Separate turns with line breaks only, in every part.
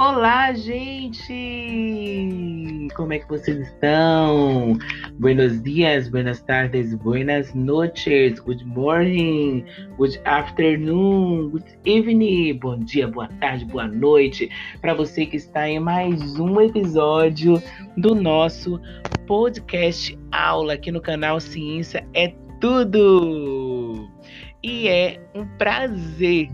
Olá, gente! Como é que vocês estão? Buenos dias, buenas tardes, buenas noches, good morning, good afternoon, good evening, bom dia, boa tarde, boa noite, para você que está em mais um episódio do nosso podcast aula aqui no canal Ciência é Tudo. E é um prazer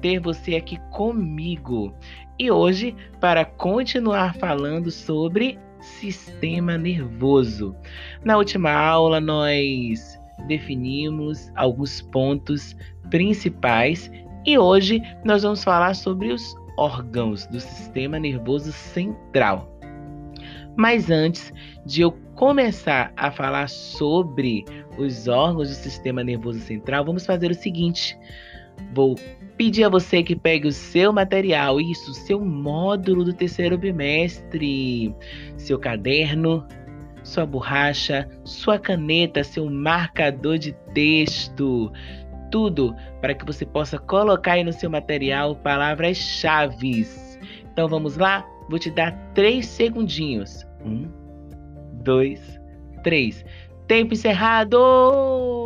ter você aqui comigo. E hoje, para continuar falando sobre sistema nervoso. Na última aula, nós definimos alguns pontos principais e hoje nós vamos falar sobre os órgãos do sistema nervoso central. Mas antes de eu começar a falar sobre os órgãos do sistema nervoso central, vamos fazer o seguinte: vou pedir a você que pegue o seu material, isso, seu módulo do terceiro bimestre, seu caderno, sua borracha, sua caneta, seu marcador de texto, tudo para que você possa colocar aí no seu material palavras-chave. Então vamos lá? Vou te dar três segundinhos. Um, dois, três. Tempo encerrado!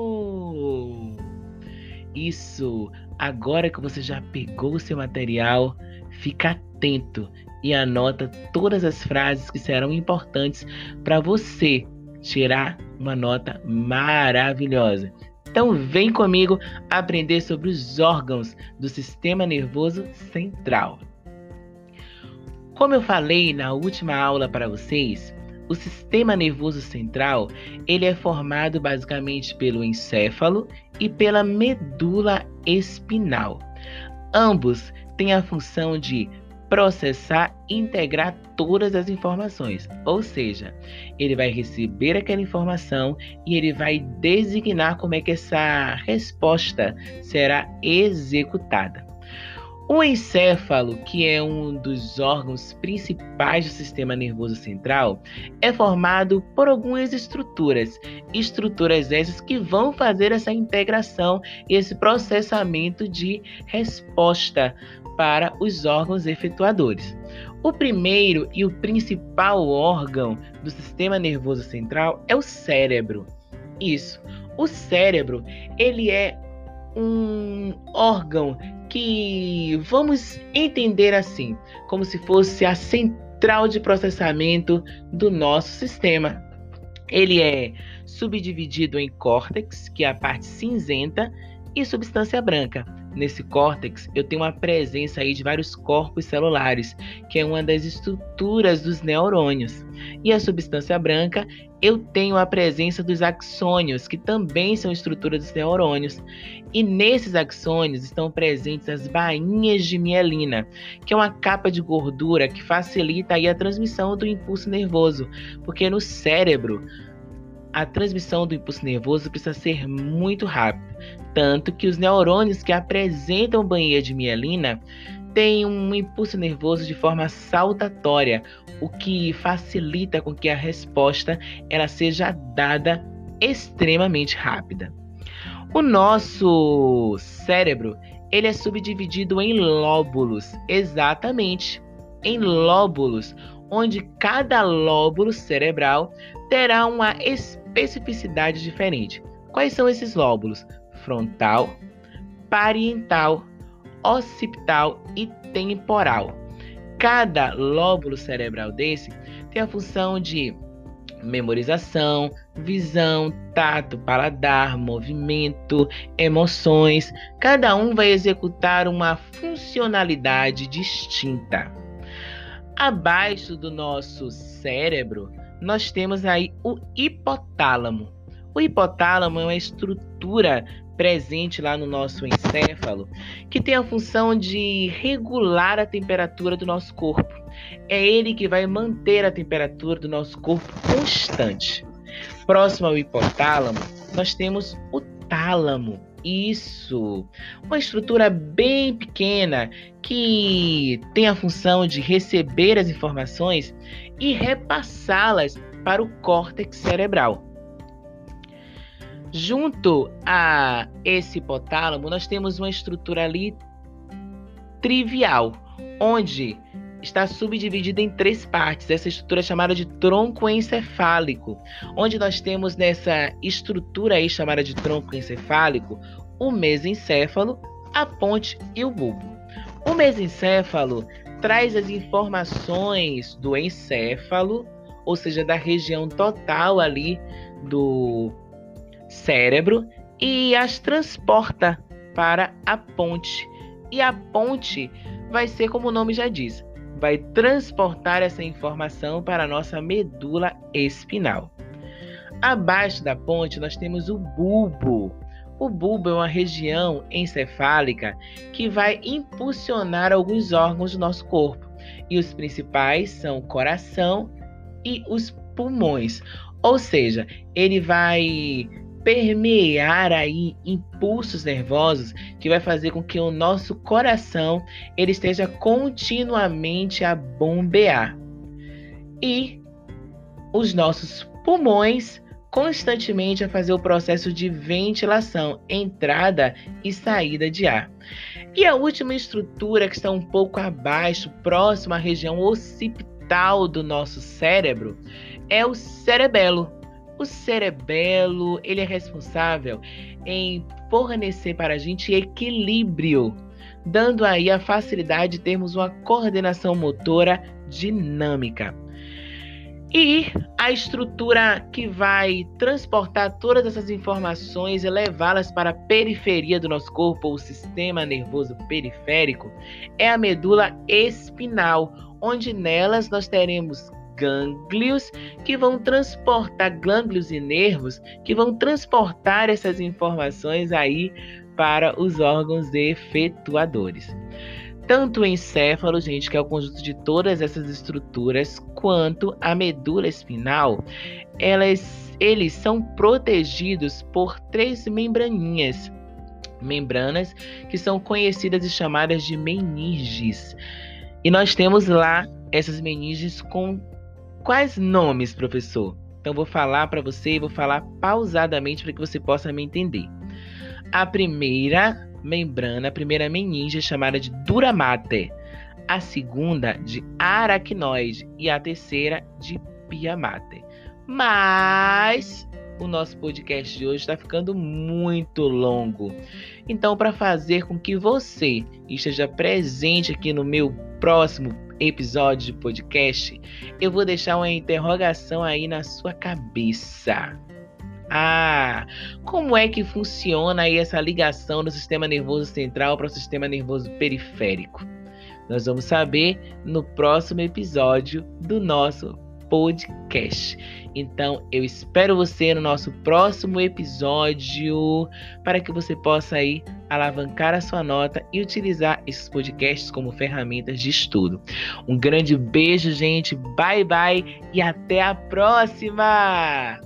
Isso! Agora que você já pegou o seu material, fica atento e anota todas as frases que serão importantes para você tirar uma nota maravilhosa. Então vem comigo aprender sobre os órgãos do sistema nervoso central. Como eu falei na última aula para vocês, o sistema nervoso central, ele é formado basicamente pelo encéfalo e pela medula espinal. Ambos têm a função de processar e integrar todas as informações. Ou seja, ele vai receber aquela informação e ele vai designar como é que essa resposta será executada. O encéfalo, que é um dos órgãos principais do sistema nervoso central, é formado por algumas estruturas, estruturas essas que vão fazer essa integração e esse processamento de resposta para os órgãos efetuadores. O primeiro e o principal órgão do sistema nervoso central é o cérebro. Isso. O cérebro, ele é um órgão que vamos entender assim, como se fosse a central de processamento do nosso sistema. Ele é subdividido em córtex, que é a parte cinzenta, e substância branca. Nesse córtex, eu tenho uma presença aí de vários corpos celulares, que é uma das estruturas dos neurônios. E a substância branca, eu tenho a presença dos axônios, que também são estruturas dos neurônios. E nesses axônios estão presentes as bainhas de mielina, que é uma capa de gordura que facilita aí a transmissão do impulso nervoso, porque no cérebro a transmissão do impulso nervoso precisa ser muito rápida, tanto que os neurônios que apresentam banheira de mielina têm um impulso nervoso de forma saltatória, o que facilita com que a resposta ela seja dada extremamente rápida. O nosso cérebro ele é subdividido em lóbulos, exatamente, em lóbulos, onde cada lóbulo cerebral terá uma especificidade diferente. Quais são esses lóbulos? Frontal, parietal, occipital e temporal. Cada lóbulo cerebral desse tem a função de memorização, visão, tato, paladar, movimento, emoções. Cada um vai executar uma funcionalidade distinta. Abaixo do nosso cérebro, nós temos aí o hipotálamo. O hipotálamo é uma estrutura presente lá no nosso encéfalo que tem a função de regular a temperatura do nosso corpo. É ele que vai manter a temperatura do nosso corpo constante. Próximo ao hipotálamo, nós temos o tálamo. Isso, uma estrutura bem pequena que tem a função de receber as informações e repassá-las para o córtex cerebral. Junto a esse hipotálamo, nós temos uma estrutura ali trivial, onde está subdividida em três partes. Essa estrutura é chamada de tronco encefálico, onde nós temos nessa estrutura aí chamada de tronco encefálico o mesencéfalo, a ponte e o bulbo. O mesencéfalo traz as informações do encéfalo, ou seja, da região total ali do cérebro, e as transporta para a ponte. E a ponte vai ser como o nome já diz, vai transportar essa informação para a nossa medula espinal. Abaixo da ponte nós temos o bulbo. O bulbo é uma região encefálica que vai impulsionar alguns órgãos do nosso corpo. E os principais são o coração e os pulmões. Ou seja, ele vai permear aí impulsos nervosos que vai fazer com que o nosso coração ele esteja continuamente a bombear. E os nossos pulmões constantemente a fazer o processo de ventilação, entrada e saída de ar. E a última estrutura que está um pouco abaixo, próxima à região occipital do nosso cérebro, é o cerebelo. O cerebelo, ele é responsável em fornecer para a gente equilíbrio, dando aí a facilidade de termos uma coordenação motora dinâmica. E a estrutura que vai transportar todas essas informações e levá-las para a periferia do nosso corpo, ou sistema nervoso periférico, é a medula espinal, onde nelas nós teremos gânglios que vão transportar gânglios e nervos que vão transportar essas informações aí para os órgãos efetuadores. Tanto o encéfalo, gente, que é o conjunto de todas essas estruturas, quanto a medula espinal, elas, eles são protegidos por três membraninhas, membranas que são conhecidas e chamadas de meninges. E nós temos lá essas meninges com Quais nomes, professor? Então vou falar para você e vou falar pausadamente para que você possa me entender. A primeira membrana, a primeira meninge é chamada de duramate, a segunda de aracnoide e a terceira de piamate. Mas o nosso podcast de hoje está ficando muito longo. Então, para fazer com que você esteja presente aqui no meu próximo episódio de podcast, eu vou deixar uma interrogação aí na sua cabeça. Ah, como é que funciona aí essa ligação do sistema nervoso central para o sistema nervoso periférico? Nós vamos saber no próximo episódio do nosso podcast. Então, eu espero você no nosso próximo episódio para que você possa aí alavancar a sua nota e utilizar esses podcasts como ferramentas de estudo. Um grande beijo, gente. Bye bye e até a próxima.